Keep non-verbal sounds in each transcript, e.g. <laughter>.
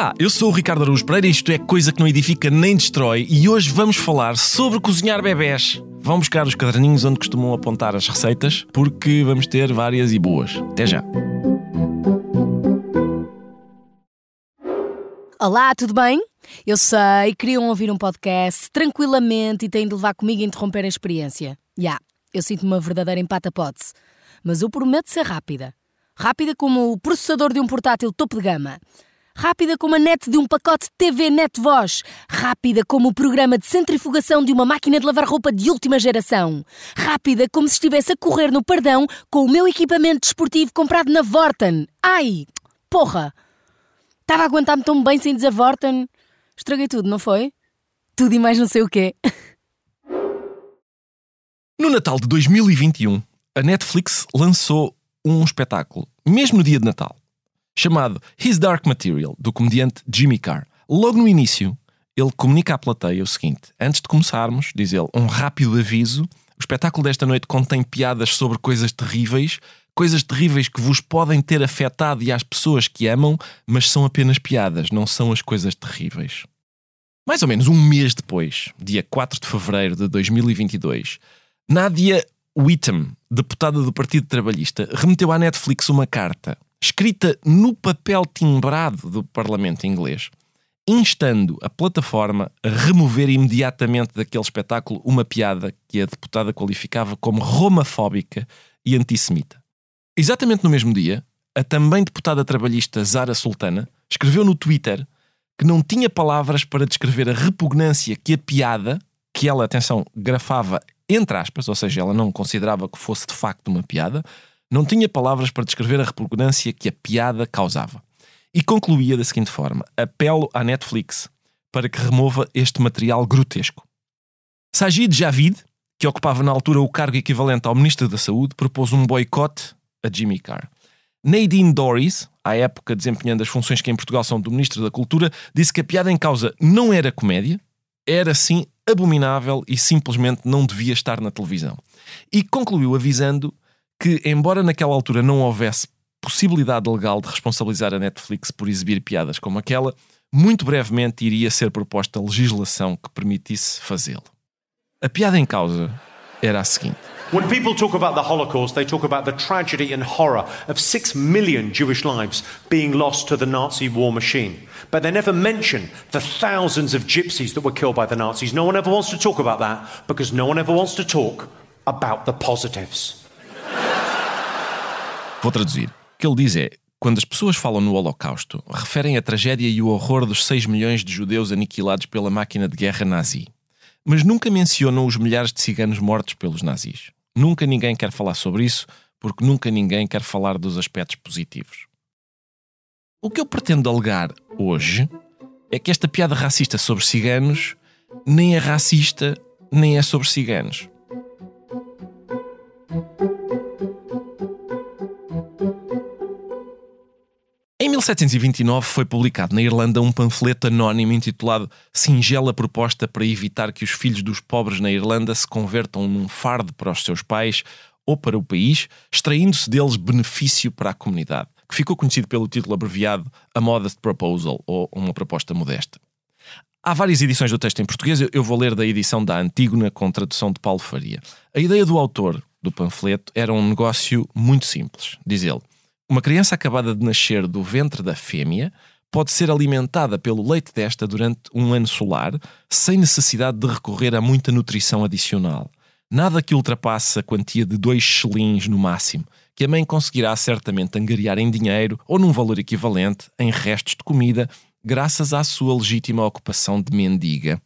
Olá, eu sou o Ricardo Araújo Pereira e isto é Coisa que não edifica nem destrói e hoje vamos falar sobre cozinhar bebés. Vão buscar os caderninhos onde costumam apontar as receitas porque vamos ter várias e boas. Até já. Olá, tudo bem? Eu sei, queriam ouvir um podcast tranquilamente e têm de levar comigo a interromper a experiência. Já, yeah, eu sinto-me uma verdadeira empata-pote. Mas eu prometo ser rápida. Rápida como o processador de um portátil topo de gama. Rápida como a net de um pacote TV Net Voz. Rápida como o programa de centrifugação de uma máquina de lavar roupa de última geração. Rápida como se estivesse a correr no pardão com o meu equipamento desportivo comprado na Vorten. Ai, porra! Estava a aguentar-me tão bem sem dizer Vorten. Estraguei tudo, não foi? Tudo e mais não sei o quê. No Natal de 2021, a Netflix lançou um espetáculo, mesmo no dia de Natal, chamado His Dark Material, do comediante Jimmy Carr. Logo no início, ele comunica à plateia o seguinte: antes de começarmos, diz ele, um rápido aviso. O espetáculo desta noite contém piadas sobre coisas terríveis, coisas terríveis que vos podem ter afetado e às pessoas que amam, mas são apenas piadas, não são as coisas terríveis. Mais ou menos um mês depois, dia 4 de fevereiro de 2022, Nadia Whittam, deputada do Partido Trabalhista, remeteu à Netflix uma carta escrita no papel timbrado do Parlamento inglês, instando a plataforma a remover imediatamente daquele espetáculo uma piada que a deputada qualificava como romafóbica e antissemita. Exatamente no mesmo dia, a também deputada trabalhista Zara Sultana escreveu no Twitter que não tinha palavras para descrever a repugnância que a piada, que ela, atenção, grafava entre aspas, ou seja, ela não considerava que fosse de facto uma piada, não tinha palavras para descrever a repugnância que a piada causava. E concluía da seguinte forma: apelo à Netflix para que remova este material grotesco. Sajid Javid, que ocupava na altura o cargo equivalente ao Ministro da Saúde, propôs um boicote a Jimmy Carr. Nadine Dorries, à época desempenhando as funções que em Portugal são do Ministro da Cultura, disse que a piada em causa não era comédia, era sim abominável e simplesmente não devia estar na televisão. E concluiu avisando que, embora naquela altura não houvesse possibilidade legal de responsabilizar a Netflix por exibir piadas como aquela, muito brevemente iria ser proposta legislação que permitisse fazê-lo. A piada em causa era a seguinte. When people talk about the Holocaust, they talk about the tragedy and horror of six million Jewish lives being lost to the Nazi war machine. But they never mention the thousands of gypsies that were killed by the Nazis. No one ever wants to talk about that because no one ever wants to talk about the positives. Vou traduzir. O que ele diz é: quando as pessoas falam no Holocausto, referem a tragédia e o horror dos 6 milhões de judeus aniquilados pela máquina de guerra nazi. Mas nunca mencionam os milhares de ciganos mortos pelos nazis. Nunca ninguém quer falar sobre isso, porque nunca ninguém quer falar dos aspectos positivos. O que eu pretendo alegar hoje é que esta piada racista sobre ciganos nem é racista, nem é sobre ciganos. 1729 foi publicado na Irlanda um panfleto anónimo intitulado Singela Proposta para evitar que os filhos dos pobres na Irlanda se convertam num fardo para os seus pais ou para o país, extraindo-se deles benefício para a comunidade, que ficou conhecido pelo título abreviado A Modest Proposal, ou Uma Proposta Modesta. Há várias edições do texto em português, eu vou ler da edição da Antígona com tradução de Paulo Faria. A ideia do autor do panfleto era um negócio muito simples, diz ele. Uma criança acabada de nascer do ventre da fêmea pode ser alimentada pelo leite desta durante um ano solar, sem necessidade de recorrer a muita nutrição adicional. Nada que ultrapasse a quantia de dois shillings no máximo, que a mãe conseguirá certamente angariar em dinheiro ou num valor equivalente em restos de comida, graças à sua legítima ocupação de mendiga.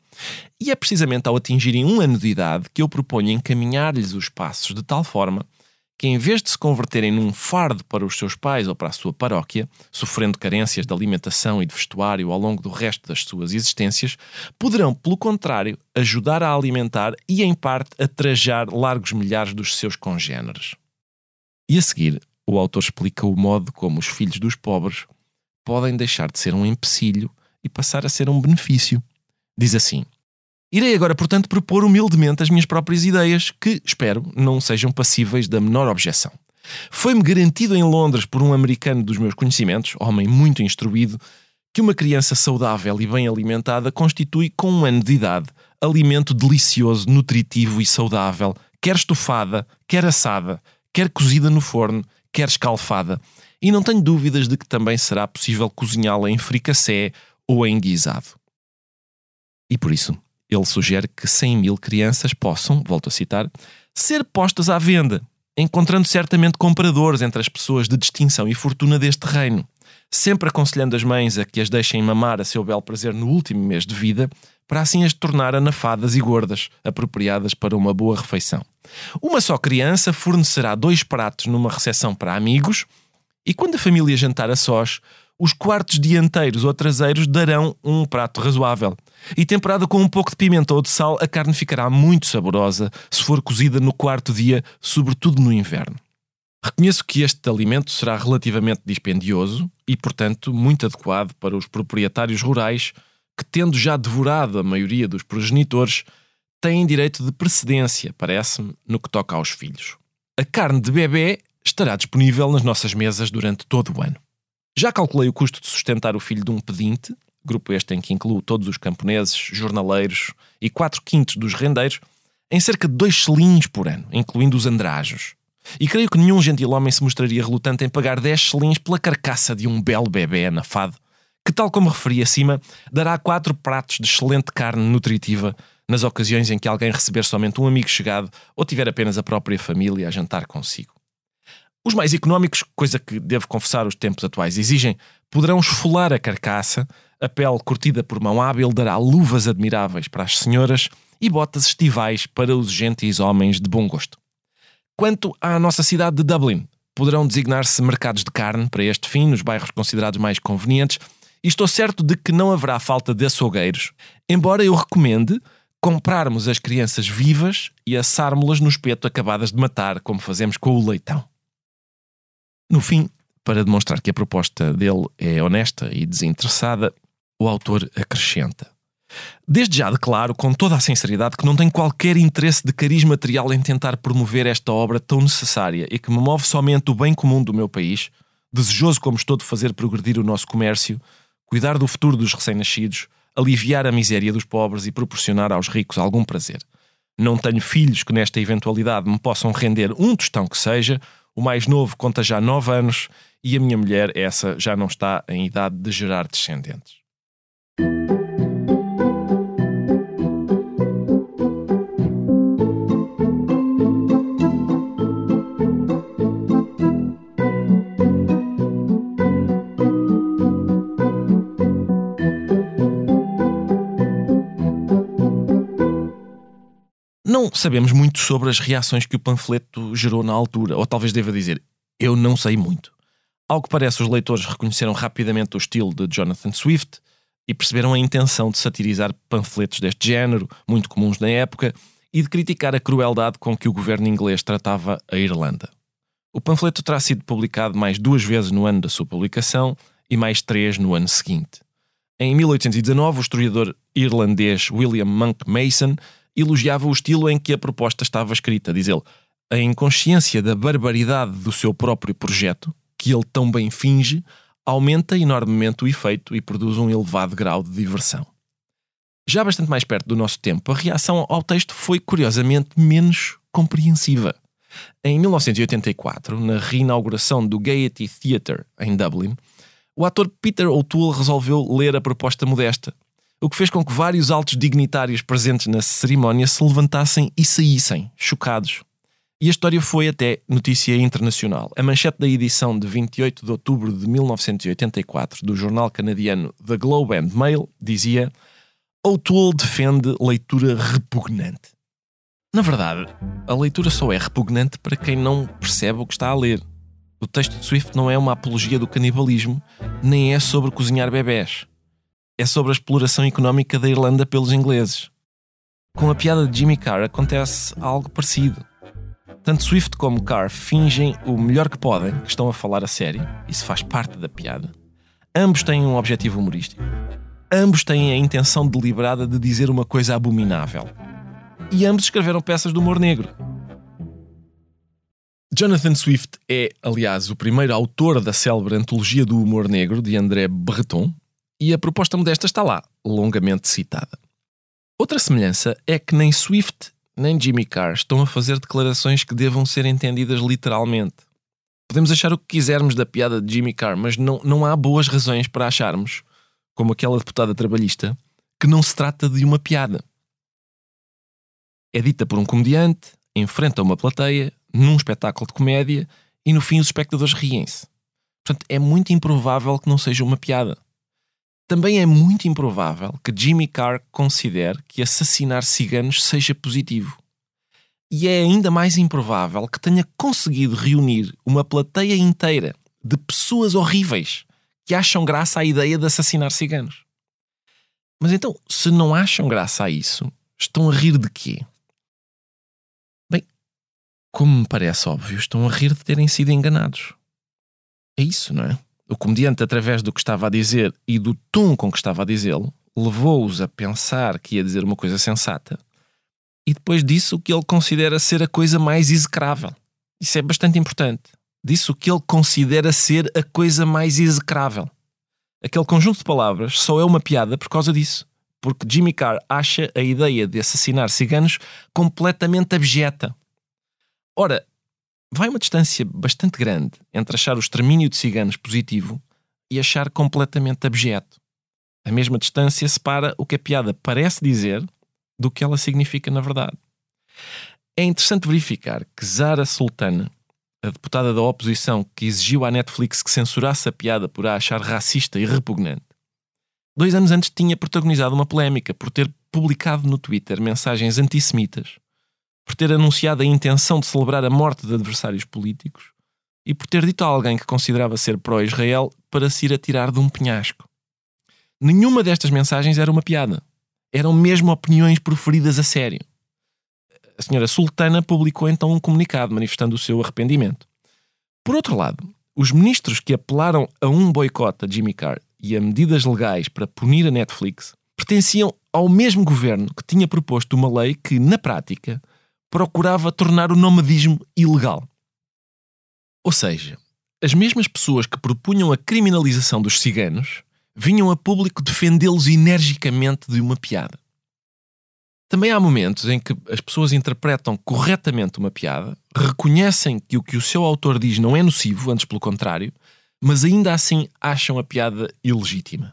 E é precisamente ao atingirem um ano de idade que eu proponho encaminhar-lhes os passos de tal forma que, em vez de se converterem num fardo para os seus pais ou para a sua paróquia, sofrendo carências de alimentação e de vestuário ao longo do resto das suas existências, poderão, pelo contrário, ajudar a alimentar e, em parte, a trajar largos milhares dos seus congêneres. E a seguir, o autor explica o modo como os filhos dos pobres podem deixar de ser um empecilho e passar a ser um benefício. Diz assim: Irei agora, portanto, propor humildemente as minhas próprias ideias, que, espero, não sejam passíveis da menor objeção. Foi-me garantido em Londres por um americano dos meus conhecimentos, homem muito instruído, que uma criança saudável e bem alimentada constitui, com um ano de idade, alimento delicioso, nutritivo e saudável, quer estufada, quer assada, quer cozida no forno, quer escalfada. E não tenho dúvidas de que também será possível cozinhá-la em fricassé ou em guisado. E por isso, ele sugere que 100 mil crianças possam, volto a citar, ser postas à venda, encontrando certamente compradores entre as pessoas de distinção e fortuna deste reino sempre aconselhando as mães a que as deixem mamar a seu belo prazer no último mês de vida, para assim as tornar anafadas e gordas, apropriadas para uma boa refeição. Uma só criança fornecerá dois pratos numa recepção para amigos, e quando a família jantar a sós, os quartos dianteiros ou traseiros darão um prato razoável. E temperada com um pouco de pimenta ou de sal, a carne ficará muito saborosa se for cozida no quarto dia, sobretudo no inverno. Reconheço que este alimento será relativamente dispendioso e, portanto, muito adequado para os proprietários rurais que, tendo já devorado a maioria dos progenitores, têm direito de precedência, parece-me, no que toca aos filhos. A carne de bebê estará disponível nas nossas mesas durante todo o ano. Já calculei o custo de sustentar o filho de um pedinte, grupo este em que incluo todos os camponeses, jornaleiros e 4 quintos dos rendeiros, em cerca de 2 selins por ano, incluindo os andrajos. E creio que nenhum gentil-homem se mostraria relutante em pagar 10 selins pela carcaça de um belo bebê anafado, que, tal como referi acima, dará quatro pratos de excelente carne nutritiva nas ocasiões em que alguém receber somente um amigo chegado ou tiver apenas a própria família a jantar consigo. Os mais económicos, coisa que devo confessar os tempos atuais exigem, poderão esfolar a carcaça, a pele curtida por mão hábil dará luvas admiráveis para as senhoras e botas estivais para os gentis homens de bom gosto. Quanto à nossa cidade de Dublin, poderão designar-se mercados de carne para este fim nos bairros considerados mais convenientes e estou certo de que não haverá falta de açougueiros, embora eu recomende comprarmos as crianças vivas e assarmos-las no espeto acabadas de matar, como fazemos com o leitão. No fim, para demonstrar que a proposta dele é honesta e desinteressada, o autor acrescenta: Desde já declaro com toda a sinceridade que não tenho qualquer interesse de cariz material em tentar promover esta obra tão necessária e que me move somente o bem comum do meu país, desejoso como estou de fazer progredir o nosso comércio, cuidar do futuro dos recém-nascidos, aliviar a miséria dos pobres e proporcionar aos ricos algum prazer. Não tenho filhos que nesta eventualidade me possam render um tostão que seja, o mais novo conta já nove anos e a minha mulher, essa, já não está em idade de gerar descendentes. Sabemos muito sobre as reações que o panfleto gerou na altura, ou talvez deva dizer, eu não sei muito. Ao que parece, os leitores reconheceram rapidamente o estilo de Jonathan Swift e perceberam a intenção de satirizar panfletos deste género, muito comuns na época, e de criticar a crueldade com que o governo inglês tratava a Irlanda. O panfleto terá sido publicado mais duas vezes no ano da sua publicação e mais três no ano seguinte. Em 1819, o historiador irlandês William Monk Mason elogiava o estilo em que a proposta estava escrita. Diz ele, a inconsciência da barbaridade do seu próprio projeto, que ele tão bem finge, aumenta enormemente o efeito e produz um elevado grau de diversão. Já bastante mais perto do nosso tempo, a reação ao texto foi curiosamente menos compreensiva. Em 1984, na reinauguração do Gaiety Theatre em Dublin, o ator Peter O'Toole resolveu ler a proposta modesta o que fez com que vários altos dignitários presentes na cerimónia se levantassem e saíssem, chocados. E a história foi até notícia internacional. A manchete da edição de 28 de outubro de 1984 do jornal canadiano The Globe and Mail dizia: O'Toole defende leitura repugnante. Na verdade, a leitura só é repugnante para quem não percebe o que está a ler. O texto de Swift não é uma apologia do canibalismo, nem é sobre cozinhar bebés é sobre a exploração económica da Irlanda pelos ingleses. Com a piada de Jimmy Carr acontece algo parecido. Tanto Swift como Carr fingem o melhor que podem que estão a falar a sério, isso faz parte da piada. Ambos têm um objetivo humorístico. Ambos têm a intenção deliberada de dizer uma coisa abominável. E ambos escreveram peças de humor negro. Jonathan Swift é, aliás, o primeiro autor da célebre antologia do humor negro de André Breton, E a proposta modesta está lá, longamente citada. Outra semelhança é que nem Swift nem Jimmy Carr estão a fazer declarações que devam ser entendidas literalmente. Podemos achar o que quisermos da piada de Jimmy Carr, mas não, não há boas razões para acharmos, como aquela deputada trabalhista, que não se trata de uma piada. É dita por um comediante, enfrenta uma plateia, num espetáculo de comédia, e no fim os espectadores riem-se. Portanto, é muito improvável que não seja uma piada. Também é muito improvável que Jimmy Carr considere que assassinar ciganos seja positivo. E é ainda mais improvável que tenha conseguido reunir uma plateia inteira de pessoas horríveis que acham graça à ideia de assassinar ciganos. Mas então, se não acham graça a isso, estão a rir de quê? Bem, como me parece óbvio, estão a rir de terem sido enganados. É isso, não é? O comediante, através do que estava a dizer e do tom com que estava a dizê-lo, levou-os a pensar que ia dizer uma coisa sensata e depois disse o que ele considera ser a coisa mais execrável. Isso é bastante importante. Disse o que ele considera ser a coisa mais execrável. Aquele conjunto de palavras só é uma piada por causa disso. Porque Jimmy Carr acha a ideia de assassinar ciganos completamente abjeta. Ora, vai uma distância bastante grande entre achar o extermínio de ciganos positivo e achar completamente abjeto. A mesma distância separa o que a piada parece dizer do que ela significa na verdade. É interessante verificar que Zara Sultana, a deputada da oposição que exigiu à Netflix que censurasse a piada por a achar racista e repugnante, dois anos antes tinha protagonizado uma polémica por ter publicado no Twitter mensagens antissemitas por ter anunciado a intenção de celebrar a morte de adversários políticos e por ter dito a alguém que considerava ser pró-Israel para se ir atirar de um penhasco. Nenhuma destas mensagens era uma piada. Eram mesmo opiniões proferidas a sério. A senhora Sultana publicou então um comunicado manifestando o seu arrependimento. Por outro lado, os ministros que apelaram a um boicote a Jimmy Carr e a medidas legais para punir a Netflix pertenciam ao mesmo governo que tinha proposto uma lei que, na prática, procurava tornar o nomadismo ilegal. Ou seja, as mesmas pessoas que propunham a criminalização dos ciganos vinham a público defendê-los energicamente de uma piada. Também há momentos em que as pessoas interpretam corretamente uma piada, reconhecem que o que o seu autor diz não é nocivo, antes pelo contrário, mas ainda assim acham a piada ilegítima.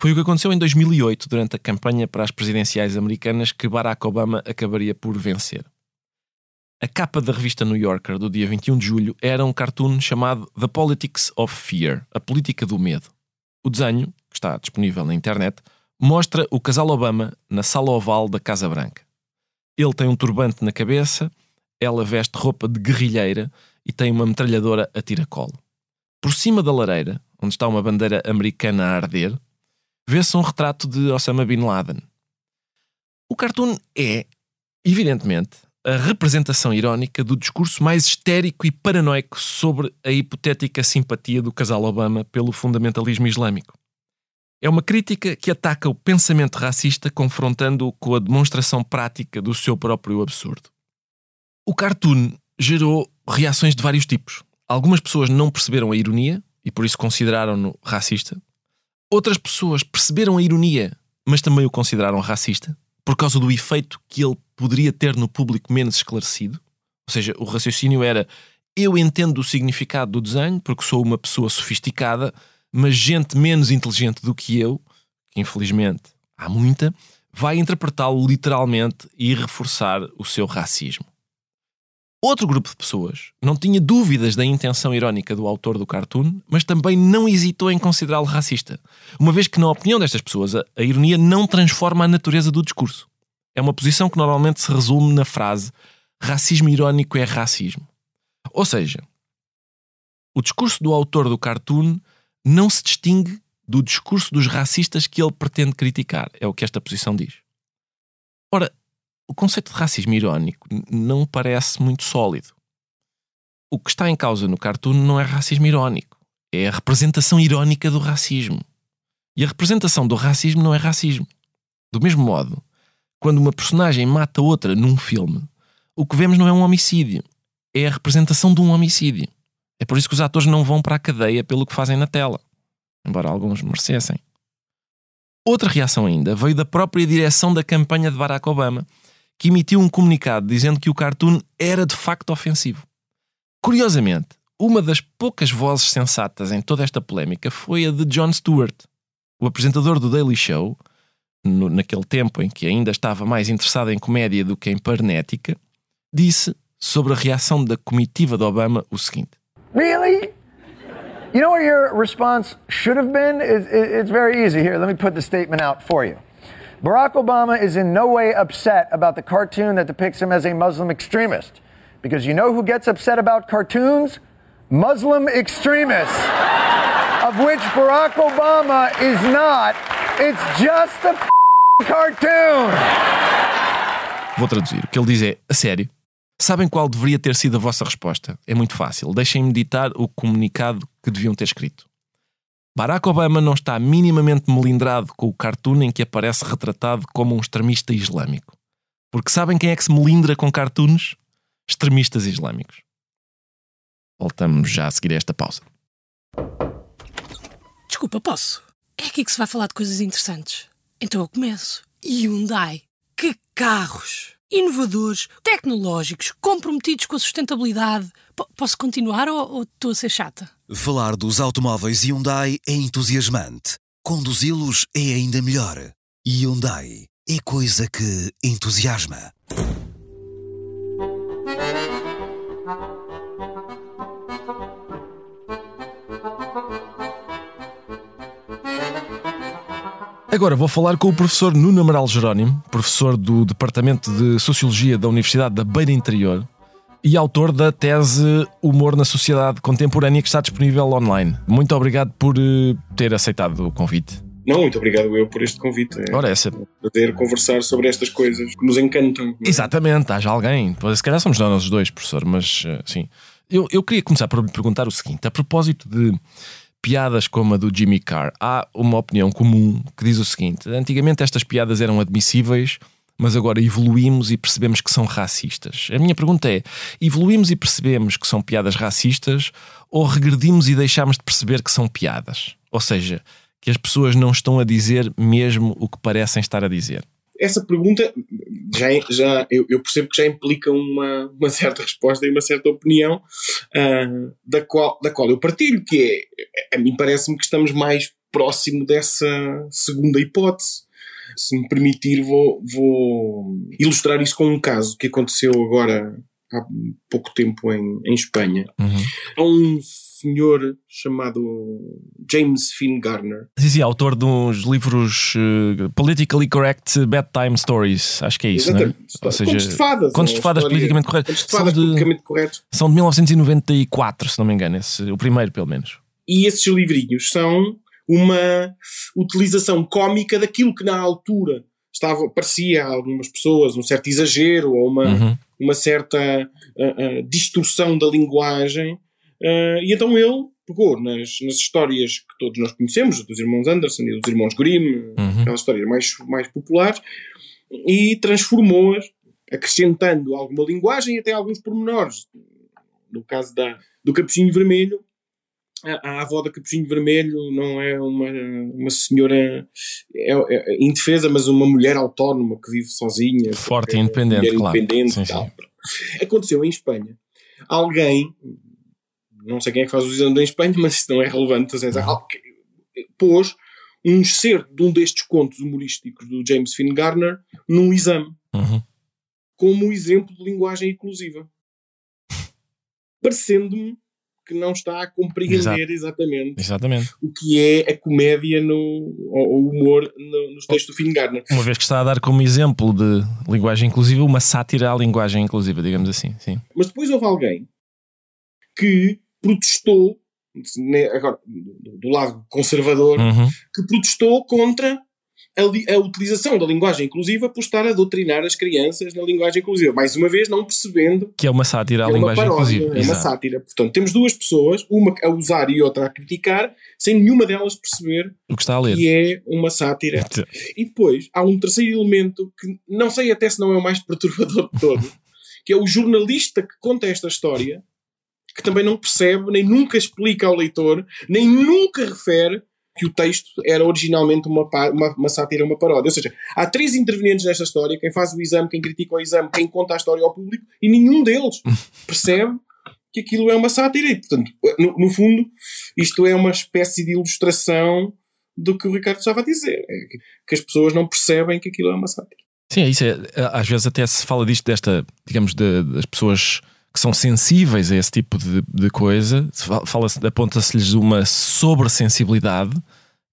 Foi o que aconteceu em 2008, durante a campanha para as presidenciais americanas, que Barack Obama acabaria por vencer. A capa da revista New Yorker do dia 21 de julho era um cartoon chamado The Politics of Fear a política do medo. O desenho, que está disponível na internet, mostra o casal Obama na sala oval da Casa Branca. Ele tem um turbante na cabeça, ela veste roupa de guerrilheira e tem uma metralhadora a tiracolo. Por cima da lareira, onde está uma bandeira americana a arder, vê-se um retrato de Osama Bin Laden. O cartoon é, evidentemente, a representação irónica do discurso mais histérico e paranoico sobre a hipotética simpatia do casal Obama pelo fundamentalismo islâmico. É uma crítica que ataca o pensamento racista confrontando-o com a demonstração prática do seu próprio absurdo. O cartoon gerou reações de vários tipos. Algumas pessoas não perceberam a ironia e por isso consideraram-no racista. Outras pessoas perceberam a ironia, mas também o consideraram racista por causa do efeito que ele poderia ter no público menos esclarecido. Ou seja, o raciocínio era: eu entendo o significado do desenho porque sou uma pessoa sofisticada, mas gente menos inteligente do que eu, que infelizmente há muita, vai interpretá-lo literalmente e reforçar o seu racismo. Outro grupo de pessoas não tinha dúvidas da intenção irónica do autor do cartoon, mas também não hesitou em considerá-lo racista, uma vez que, na opinião destas pessoas, a, ironia não transforma a natureza do discurso. É uma posição que normalmente se resume na frase racismo irónico é racismo. Ou seja, o discurso do autor do cartoon não se distingue do discurso dos racistas que ele pretende criticar, é o que esta posição diz. Ora, o conceito de racismo irónico não parece muito sólido. O que está em causa no cartoon não é racismo irónico, é a representação irónica do racismo. E a representação do racismo não é racismo. Do mesmo modo, quando uma personagem mata outra num filme, o que vemos não é um homicídio, é a representação de um homicídio. É por isso que os atores não vão para a cadeia pelo que fazem na tela, embora alguns merecessem. Outra reação ainda veio da própria direção da campanha de Barack Obama, que emitiu um comunicado dizendo que o cartoon era de facto ofensivo. Curiosamente, uma das poucas vozes sensatas em toda esta polémica foi a de Jon Stewart, o apresentador do Daily Show, no, naquele tempo em que ainda estava mais interessado em comédia do que em parnética, disse sobre a reação da comitiva de Obama o seguinte: Really? You know what your response should have been? It's very easy. Here, let me put the statement out for you. Barack Obama is in no way upset about the cartoon that depicts him as a Muslim extremist. Because you know who gets upset about cartoons? Muslim extremists, of which Barack Obama is not. It's just a cartoon. Vou traduzir. O que ele diz é: a sério. Sabem qual deveria ter sido a vossa resposta? É muito fácil. Deixem-me ditar o comunicado que deviam ter escrito. Barack Obama não está minimamente melindrado com o cartoon em que aparece retratado como um extremista islâmico. Porque sabem quem é que se melindra com cartoons? Extremistas islâmicos. Voltamos já a seguir a esta pausa. Desculpa, posso? É aqui que se vai falar de coisas interessantes. Então eu começo. Hyundai. Que carros! inovadores, tecnológicos, comprometidos com a sustentabilidade. P posso continuar ou, ou estou a ser chata? Falar dos automóveis Hyundai é entusiasmante. Conduzi-los é ainda melhor. Hyundai é coisa que entusiasma. Agora vou falar com o professor Nuno Amaral Jerónimo, professor do Departamento de Sociologia da Universidade da Beira Interior e autor da tese Humor na Sociedade Contemporânea que está disponível online. Muito obrigado por uh, ter aceitado o convite. Não, muito obrigado eu por este convite. É Ora, essa. poder conversar sobre estas coisas que nos encantam. É? Exatamente, haja alguém. Se calhar somos nós os dois, professor, mas uh, sim. Eu, eu queria começar por me perguntar o seguinte: a propósito de piadas como a do Jimmy Carr, há uma opinião comum que diz o seguinte: antigamente estas piadas eram admissíveis, mas agora evoluímos e percebemos que são racistas. A minha pergunta é: evoluímos e percebemos que são piadas racistas ou regredimos e deixamos de perceber que são piadas? Ou seja, que as pessoas não estão a dizer mesmo o que parecem estar a dizer essa pergunta já, já eu, eu, percebo que já implica uma, uma certa resposta e uma certa opinião uh, da, qual, da qual eu partilho, que é, a mim parece-me que estamos mais próximo dessa segunda hipótese. Se me permitir, vou, vou ilustrar isso com um caso que aconteceu agora há pouco tempo em, em Espanha. Uhum. Há um senhor chamado James Finn Garner. Sim, sim, autor dos livros uh, Politically Correct Bedtime Stories, acho que é isso, Exatamente. não é? Ou seja, contos de fadas. Contos de fadas politicamente corretos. Contos de fadas são de, politicamente corretos. São de 1994, se não me engano, esse, o primeiro pelo menos. E esses livrinhos são uma utilização cómica daquilo que na altura estava, parecia a algumas pessoas um certo exagero ou uma, uhum. Uma certa uh, uh, distorção da linguagem. Uh, e então ele pegou nas, nas histórias que todos nós conhecemos, dos irmãos Anderson e dos irmãos Grimm, uhum. aquelas histórias mais, mais populares, e transformou-as, acrescentando alguma linguagem e até alguns pormenores. No caso da, do Capuchinho Vermelho, a, a avó da Capuchinho Vermelho não é uma, uma senhora é, é, indefesa, mas uma mulher autónoma que vive sozinha. Forte e independente, mulher claro. independente sim. Sim. Aconteceu em Espanha. Alguém, não sei quem é que faz o exame em Espanha, mas isso não é relevante, uhum. pôs um excerto de um destes contos humorísticos do James Finn Garner num exame. Uhum. Como exemplo de linguagem inclusiva. Parecendo-me que não está a compreender Exato. exatamente, exatamente, o que é a comédia no, ou o humor no, nos textos do Finn Garner. Uma vez que está a dar como exemplo de linguagem inclusiva uma sátira à linguagem inclusiva, digamos assim. Sim. Mas depois houve alguém que protestou, né, agora do lado conservador, uhum. que protestou contra a, a, utilização da linguagem inclusiva por estar a doutrinar as crianças na linguagem inclusiva. Mais uma vez, não percebendo que é uma sátira à é linguagem paródia, inclusiva. É uma sátira. Portanto, temos duas pessoas, uma a usar e outra a criticar, sem nenhuma delas perceber o que está a ler. Que é uma sátira. <laughs> e depois há um terceiro elemento que não sei até se não é o mais perturbador de todo, <laughs> que é o jornalista que conta esta história, que também não percebe, nem nunca explica ao leitor, nem nunca refere que o texto era originalmente uma, uma, uma sátira, uma paródia. Ou seja, há três intervenientes nesta história: quem faz o exame, quem critica o exame, quem conta a história ao público, e nenhum deles <laughs> percebe que aquilo é uma sátira. E, portanto, no, no fundo, isto é uma espécie de ilustração do que o Ricardo estava a dizer: é que as pessoas não percebem que aquilo é uma sátira. Sim, é isso é, às vezes até se fala disto, desta, digamos, de, das pessoas que são sensíveis a esse tipo de, de coisa, fala-se, aponta-se-lhes uma sobressensibilidade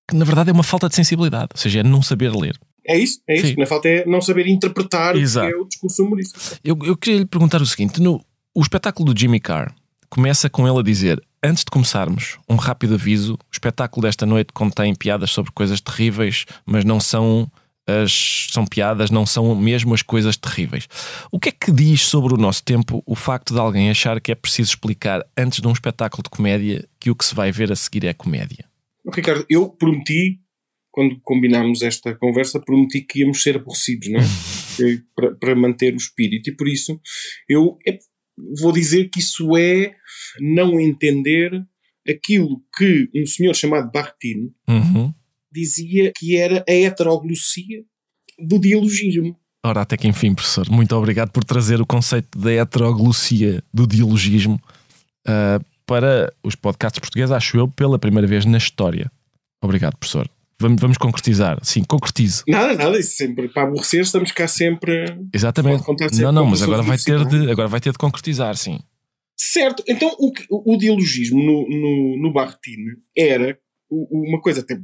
que na verdade é uma falta de sensibilidade, ou seja, é não saber ler. É isso, é isso. Na falta é não saber interpretar Exato. o que é o discurso humorístico. Eu, eu queria lhe perguntar o seguinte: no, o espetáculo do Jimmy Carr começa com ele a dizer: Antes de começarmos, um rápido aviso: o espetáculo desta noite contém piadas sobre coisas terríveis, mas não são as são piadas, não são mesmo as coisas terríveis. O que é que diz sobre o nosso tempo o facto de alguém achar que é preciso explicar antes de um espetáculo de comédia que o que se vai ver a seguir é comédia? Ricardo, eu prometi, quando combinámos esta conversa, prometi que íamos ser aborrecidos, não é? <laughs> para, para, manter o espírito. E por isso eu é, vou dizer que isso é não entender aquilo que um senhor chamado Bartine uhum dizia que era a heteroglossia do dialogismo. Ora, até que enfim, professor, muito obrigado por trazer o conceito da heteroglossia do dialogismo uh, para os podcasts portugueses, acho eu, pela primeira vez na história. Obrigado, professor. Vamos, vamos concretizar. Sim, concretize. Nada, nada. Isso sempre para aborrecer, estamos cá sempre. Exatamente. Sempre não, não, mas agora vai, ter de, agora vai ter de concretizar, sim. Certo. Então, o, o dialogismo no, no, no Bartine era uma coisa até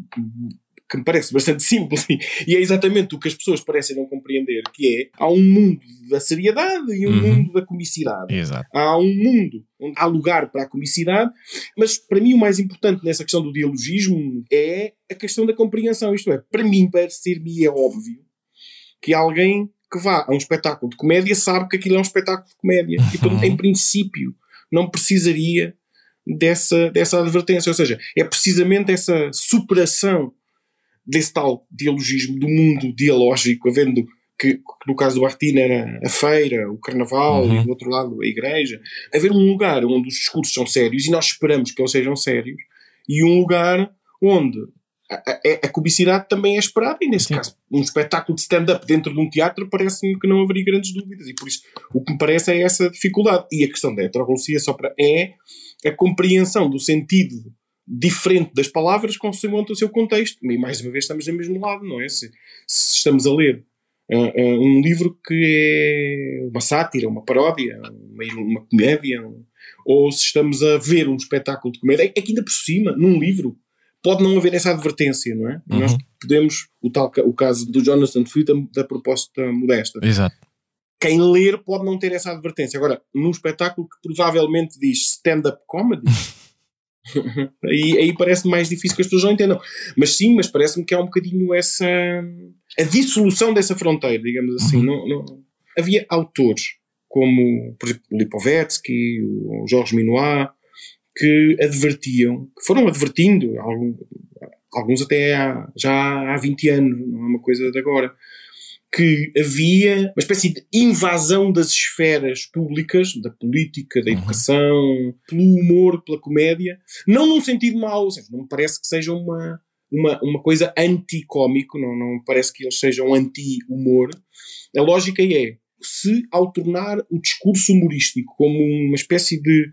que me parece bastante <laughs> simples e é exatamente o que as pessoas parecem não compreender, que é há um mundo da seriedade e um uhum. mundo da comicidade. Exato. Há um mundo onde há lugar para a comicidade, mas para mim o mais importante nessa questão do dialogismo é a questão da compreensão. Isto é, para mim, parecer-me é óbvio que alguém que vá a um espetáculo de comédia sabe que aquilo é um espetáculo de comédia. Uhum. E, portanto, em princípio, não precisaria dessa, dessa advertência. Ou seja, é precisamente essa superação desse tal dialogismo do mundo dialógico, havendo que, que no caso do Bartina era a feira, o carnaval uhum. e do outro lado a igreja, haver um lugar onde os discursos são sérios e nós esperamos que eles sejam sérios e um lugar onde a, a, a comicidade também é esperada e nesse Sim. caso um espetáculo de stand-up dentro de um teatro parece-me que não haveria grandes dúvidas e por isso o que me parece é essa dificuldade e a questão da heteroglossia só para é a compreensão do sentido diferente das palavras consoante o seu contexto. E mais uma vez estamos do mesmo lado, não é? Se, se estamos a ler uh, uh, um livro que é uma sátira, uma paródia, uma, uma comédia, um, ou se estamos a ver um espetáculo de comédia, é que ainda por cima, num livro, pode não haver essa advertência, não é? Uhum. Nós podemos, o, tal, o caso do Jonathan Swift da proposta modesta. Exato. Quem ler pode não ter essa advertência. Agora, num espetáculo que provavelmente diz stand-up comedy, <laughs> <laughs> aí, aí parece mais difícil que as pessoas não entendam. Mas sim, mas parece-me que há um bocadinho essa. a dissolução dessa fronteira, digamos assim. Uhum. Não, não, havia autores como, por exemplo, o Lipovetsky, o Jorge Minois, que advertiam, que foram advertindo, alguns até há, já há 20 anos, não é uma coisa de agora, que havia uma espécie de invasão das esferas públicas, da política, da uhum. educação, pelo humor, pela comédia, não num sentido mau, seja, não me parece que seja uma, uma, uma coisa anti-cómico, não, não me parece que eles sejam anti-humor. A lógica é, se ao tornar o discurso humorístico como uma espécie de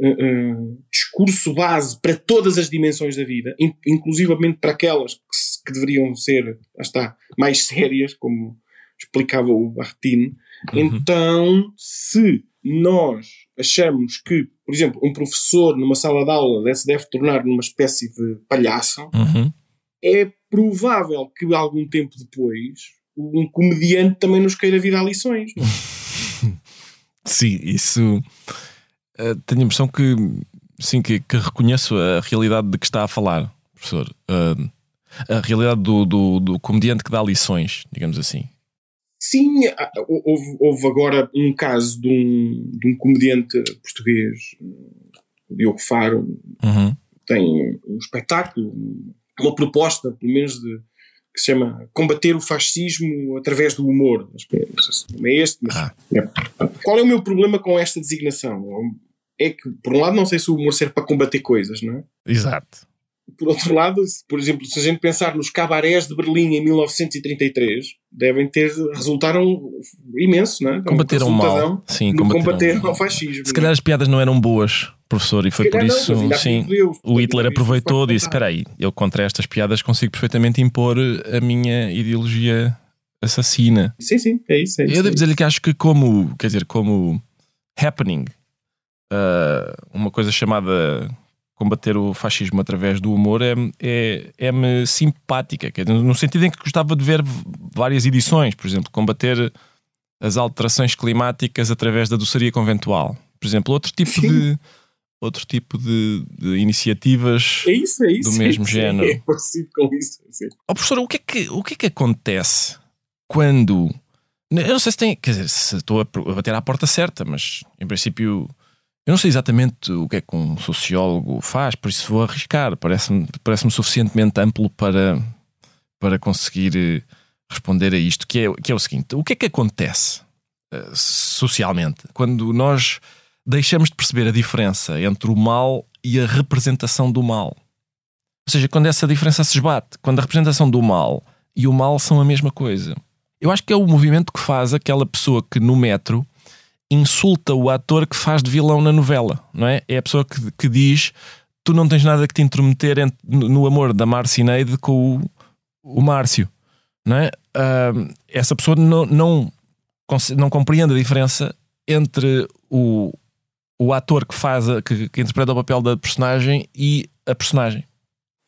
uh, uh, discurso base para todas as dimensões da vida, in, inclusivamente para aquelas que que deveriam ser, está, mais sérias, como explicava o Bartine. Uhum. Então, se nós achamos que, por exemplo, um professor numa sala de aula se deve tornar numa espécie de palhaço, uhum. é provável que algum tempo depois um comediante também nos queira vir dar lições. <laughs> Sim, isso uh, tenho a impressão que sim, que, que, reconheço a realidade de que está a falar, professor. Uh, a realidade do, do, do comediante que dá lições, digamos assim. Sim, houve, houve, agora um caso de um, de um comediante português, Diogo Faro, uhum. tem um espetáculo, uma proposta, pelo menos, de, que se chama Combater o Fascismo através do humor. Não sei se é este, mas. Ah. É. Qual é o meu problema com esta designação? É que, por um lado, não sei se o humor serve para combater coisas, não é? Exato. Por outro lado, por exemplo, se a gente pensar nos cabarés de Berlim em 1933, devem ter resultaram imenso, não é? Combateram mal. Sim, combateram, combateram ao fascismo. Se calhar as piadas não eram boas, professor, e foi por isso, não, sim, Deus, o Hitler aproveitou e disse, espera aí, eu contra estas piadas consigo perfeitamente impor a minha ideologia assassina. Sim, sim, é isso. É isso eu devo é dizer-lhe que acho que como, quer dizer, como happening, uh, uma coisa chamada combater o fascismo através do humor é, é, é-me simpática, quer dizer, no sentido em que gostava de ver várias edições, por exemplo, combater as alterações climáticas através da doçaria conventual. Por exemplo, outro tipo Sim. de outro tipo de, de iniciativas É isso, é isso. do mesmo é isso, género. É parecido com isso. Sim. Ó professor, o que, é que, o que é que acontece quando. Eu não sei se tem. Quer dizer, se estou a bater à porta certa, mas em princípio. Eu não sei exatamente o que é que um sociólogo faz, por isso vou arriscar. Parece-me parece suficientemente amplo para, para conseguir eh, responder a isto, que é, que é o seguinte: o que é que acontece eh, socialmente quando nós deixamos de perceber a diferença entre o mal e a representação do mal? Ou seja, quando essa diferença se esbate, quando a representação do mal e o mal são a mesma coisa. Eu acho que é o movimento que faz aquela pessoa que no metro insulta o ator que faz de vilão na novela, não é? É a pessoa que, que diz: Tu não tens nada que te intrometer no, amor da Marcineide com o, o Márcio, não é? Ah, essa pessoa não, não, não compreende a diferença entre o, o ator que faz, a- que, que interpreta o papel da personagem e a personagem.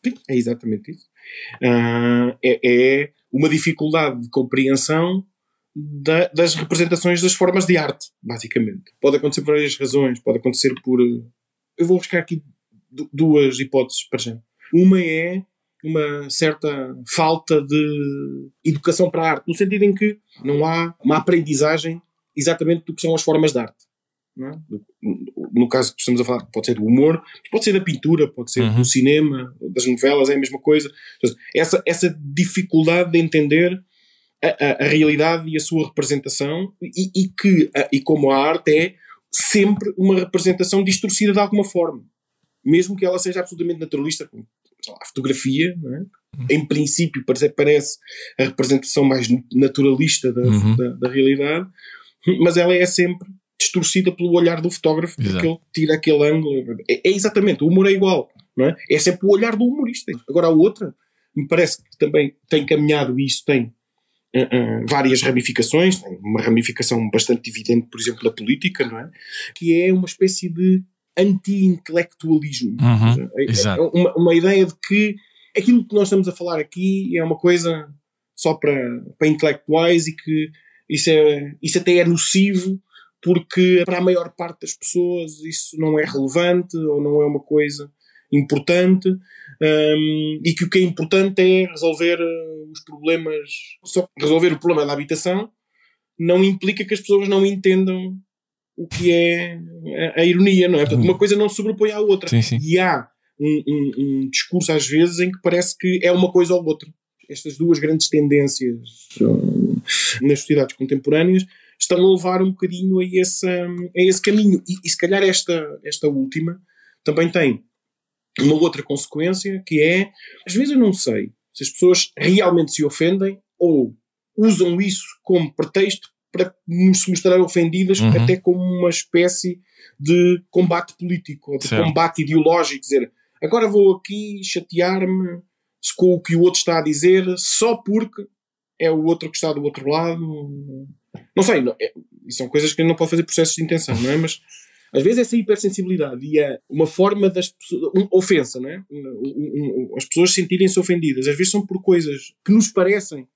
Sim, é exatamente isso. Ah, é, é uma dificuldade de compreensão da- das representações das formas de arte, basicamente. Pode acontecer por várias razões. Pode acontecer por. eh, Eu vou buscar aqui du- duas hipóteses para já. Uma é uma certa falta de educação para a arte, no sentido em que não há uma aprendizagem exatamente do que são as formas de arte. não é? No- caso que estamos a falar, pode ser do humor, pode ser da pintura, pode ser Uhum. do cinema, das novelas, é a mesma coisa. Essa, essa dificuldade de entender a, a- realidade e a sua representação, e, e que, a- e como a arte é sempre uma representação distorcida de alguma forma, mesmo que ela seja absolutamente naturalista, como lá, a fotografia, é? em princípio parece, parece a representação mais naturalista da, Uhum. da, da realidade, mas ela é sempre distorcida pelo olhar do fotógrafo, Exato. porque ele tira aquele ângulo. É, é exatamente, o humor é igual, não é? É sempre o olhar do humorista. Agora a outra, me parece que também tem caminhado e isso tem várias ramificações, tem uma ramificação bastante evidente, por exemplo, na política, não é? Que é uma espécie de anti-intelectualismo. Uhum, é- é uma, uma ideia de que aquilo que nós estamos a falar aqui é uma coisa só para, para intelectuais e que isso, é, isso até é nocivo porque para a maior parte das pessoas isso não é relevante ou não é uma coisa importante hum, e que o que é importante é resolver eh, os problemas só resolver o problema da habitação não implica que as pessoas não entendam o que é a, a ironia, não é? Portanto, uma coisa não se sobrepõe à outra. Sim, sim. E há um, um- um discurso às vezes em que parece que é uma coisa ou outra. Estas duas grandes tendências hum, nas sociedades contemporâneas estão a levar um bocadinho a esse, hum, a esse caminho. E, e se calhar esta, esta última também tem uma outra consequência que é, às vezes eu não sei se as pessoas realmente se ofendem ou usam isso como pretexto para se mostrar ofendidas Uhum. até como uma espécie de combate político ou de Certo. combate ideológico, dizer agora vou aqui chatear-me com o que o outro está a dizer só porque é o outro que está do outro lado. Não sei, não, é, são coisas que não pode fazer processos de intenção, não é? Mas às vezes essa hipersensibilidade e é uma forma das pessoas. um- ofensa, não é? Um- um- as pessoas sentirem-se ofendidas. Às vezes são por coisas que nos parecem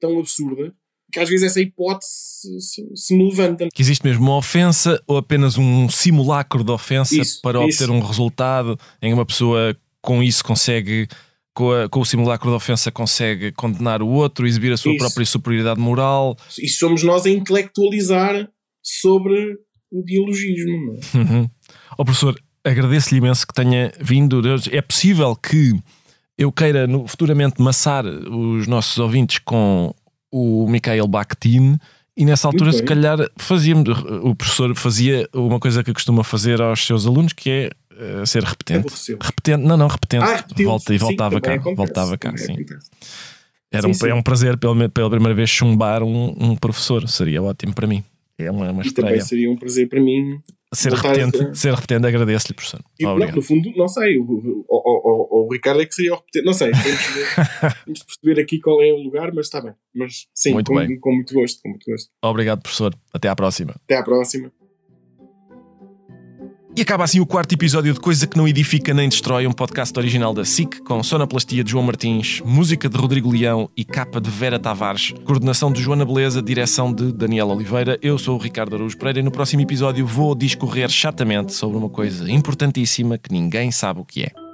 tão absurdas que às vezes essa hipótese se, se- se me levanta. Que existe mesmo uma ofensa ou apenas um simulacro de ofensa Isso, para isso. obter um resultado em que uma pessoa com isso consegue, com, a- com o simulacro de ofensa, consegue condenar o outro, exibir a sua Isso. própria superioridade moral. E somos nós a intelectualizar sobre o dialogismo. Não é? Uhum. Ó professor, agradeço-lhe imenso que tenha vindo. É possível que eu queira no- futuramente maçar os nossos ouvintes com o Mikhail Bakhtin e nessa altura, Muito se calhar, fazia o professor fazia uma coisa que costuma fazer aos seus alunos, que é eh, ser repetente. Repetente, não, não, repetente. Ah. Volta e Sim, voltava cá. também acontece, Voltava cá, sim. acontece. Era Sim, um, sim. é um prazer pela, pela primeira vez chumbar um, um professor. Seria ótimo para mim. É uma, uma E também estreia. seria um prazer para mim. Ser voltar a repetente, ser- repetente, agradeço-lhe, professor. E, não, no fundo, não sei. O, o, o, o- o Ricardo é que seria o repetente. Não sei. Temos de, <laughs> temos de perceber aqui qual é o lugar, mas está bem. Mas sim, Muito com, bem. com muito gosto. Com muito gosto. Obrigado, professor. Até à próxima. Até à próxima. E acaba assim o quarto episódio de Coisa que não edifica nem destrói, um podcast original da SIC, com sonoplastia de João Martins, música de Rodrigo Leão e capa de Vera Tavares, coordenação de Joana Beleza, direção de Daniel Oliveira. Eu sou o Ricardo Araújo Pereira e no próximo episódio vou discorrer chatamente sobre uma coisa importantíssima que ninguém sabe o que é.